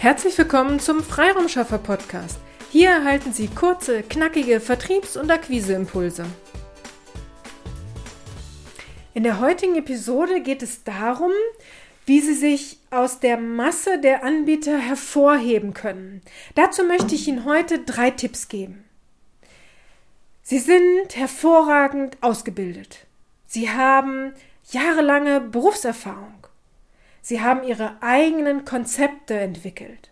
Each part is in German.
Herzlich willkommen zum Freiraumschaffer Podcast. Hier erhalten Sie kurze, knackige Vertriebs- und Akquiseimpulse. In der heutigen Episode geht es darum, wie Sie sich aus der Masse der Anbieter hervorheben können. Dazu möchte ich Ihnen heute drei Tipps geben. Sie sind hervorragend ausgebildet. Sie haben jahrelange Berufserfahrung. Sie haben ihre eigenen Konzepte entwickelt.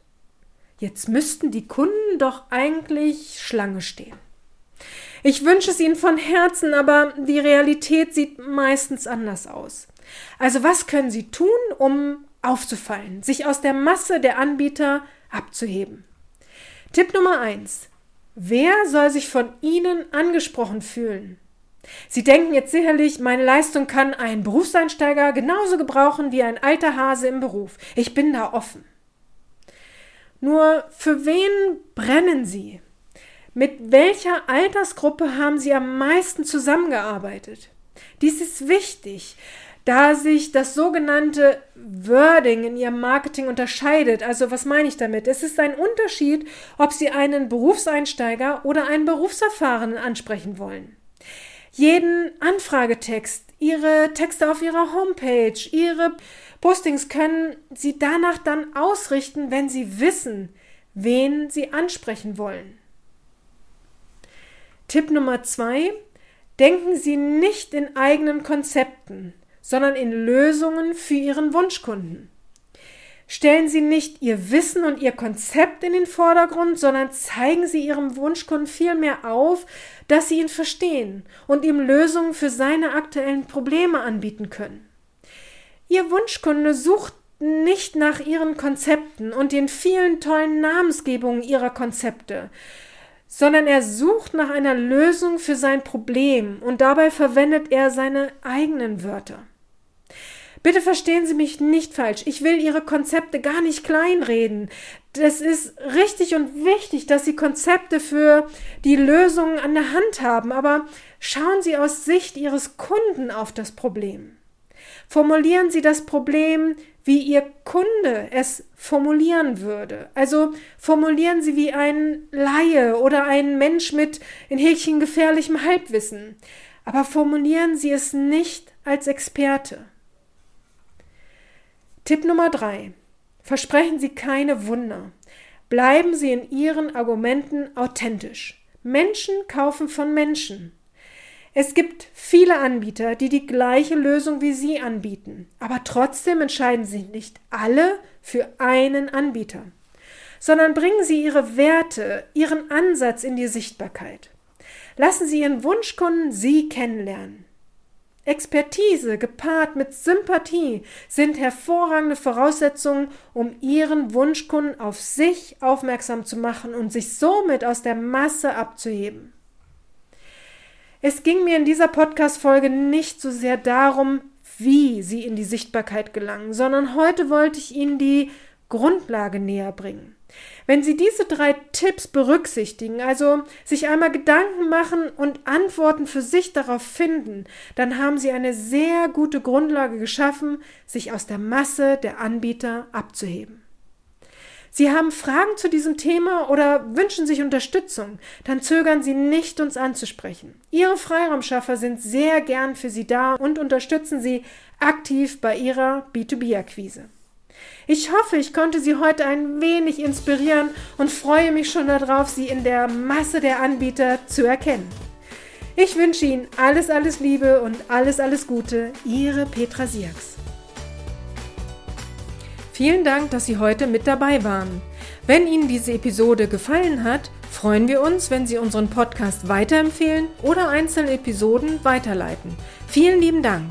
Jetzt müssten die Kunden doch eigentlich Schlange stehen. Ich wünsche es ihnen von Herzen, aber die Realität sieht meistens anders aus. Also was können sie tun, um aufzufallen, sich aus der Masse der Anbieter abzuheben? Tipp Nummer eins: Wer soll sich von Ihnen angesprochen fühlen? Sie denken jetzt sicherlich, meine Leistung kann ein Berufseinsteiger genauso gebrauchen wie ein alter Hase im Beruf. Ich bin da offen. Nur für wen brennen Sie? Mit welcher Altersgruppe haben Sie am meisten zusammengearbeitet? Dies ist wichtig, da sich das sogenannte Wording in Ihrem Marketing unterscheidet. Also was meine ich damit? Es ist ein Unterschied, ob Sie einen Berufseinsteiger oder einen Berufserfahrenen ansprechen wollen jeden Anfragetext, Ihre Texte auf Ihrer Homepage, Ihre Postings können Sie danach dann ausrichten, wenn Sie wissen, wen Sie ansprechen wollen. Tipp Nummer zwei: Denken Sie nicht in eigenen Konzepten, sondern in Lösungen für Ihren Wunschkunden. Stellen Sie nicht Ihr Wissen und Ihr Konzept in den Vordergrund, sondern zeigen Sie Ihrem Wunschkunden vielmehr auf, dass Sie ihn verstehen und ihm Lösungen für seine aktuellen Probleme anbieten können. Ihr Wunschkunde sucht nicht nach Ihren Konzepten und den vielen tollen Namensgebungen Ihrer Konzepte, sondern er sucht nach einer Lösung für sein Problem und dabei verwendet er seine eigenen Wörter. Bitte verstehen Sie mich nicht falsch. Ich will Ihre Konzepte gar nicht kleinreden. Das ist richtig und wichtig, dass Sie Konzepte für die Lösungen an der Hand haben, aber schauen Sie aus Sicht Ihres Kunden auf das Problem. Formulieren Sie das Problem, wie Ihr Kunde es formulieren würde. Also formulieren Sie wie ein Laie oder ein Mensch mit in Häkchen gefährlichem Halbwissen. Aber formulieren Sie es nicht als Experte. Tipp Nummer drei. Versprechen Sie keine Wunder. Bleiben Sie in Ihren Argumenten authentisch. Menschen kaufen von Menschen. Es gibt viele Anbieter, die die gleiche Lösung wie Sie anbieten, aber trotzdem entscheiden sich nicht alle für einen Anbieter, sondern bringen Sie Ihre Werte, Ihren Ansatz in die Sichtbarkeit. Lassen Sie Ihren Wunschkunden Sie kennenlernen. Expertise gepaart mit Sympathie sind hervorragende Voraussetzungen, um Ihren Wunschkunden auf sich aufmerksam zu machen und sich somit aus der Masse abzuheben. Es ging mir in dieser Podcast-Folge nicht so sehr darum, wie Sie in die Sichtbarkeit gelangen, sondern heute wollte ich Ihnen die Grundlage näher bringen. Wenn Sie diese drei Tipps berücksichtigen, also sich einmal Gedanken machen und Antworten für sich darauf finden, dann haben Sie eine sehr gute Grundlage geschaffen, sich aus der Masse der Anbieter abzuheben. Sie haben Fragen zu diesem Thema oder wünschen sich Unterstützung, dann zögern Sie nicht, uns anzusprechen. Ihre Freiraumschaffer sind sehr gern für Sie da und unterstützen Sie aktiv bei Ihrer B2B-Akquise. Ich hoffe, ich konnte Sie heute ein wenig inspirieren und freue mich schon darauf, Sie in der Masse der Anbieter zu erkennen. Ich wünsche Ihnen alles, alles Liebe und alles, alles Gute. Ihre Petra Siaks. Vielen Dank, dass Sie heute mit dabei waren. Wenn Ihnen diese Episode gefallen hat, freuen wir uns, wenn Sie unseren Podcast weiterempfehlen oder einzelne Episoden weiterleiten. Vielen lieben Dank.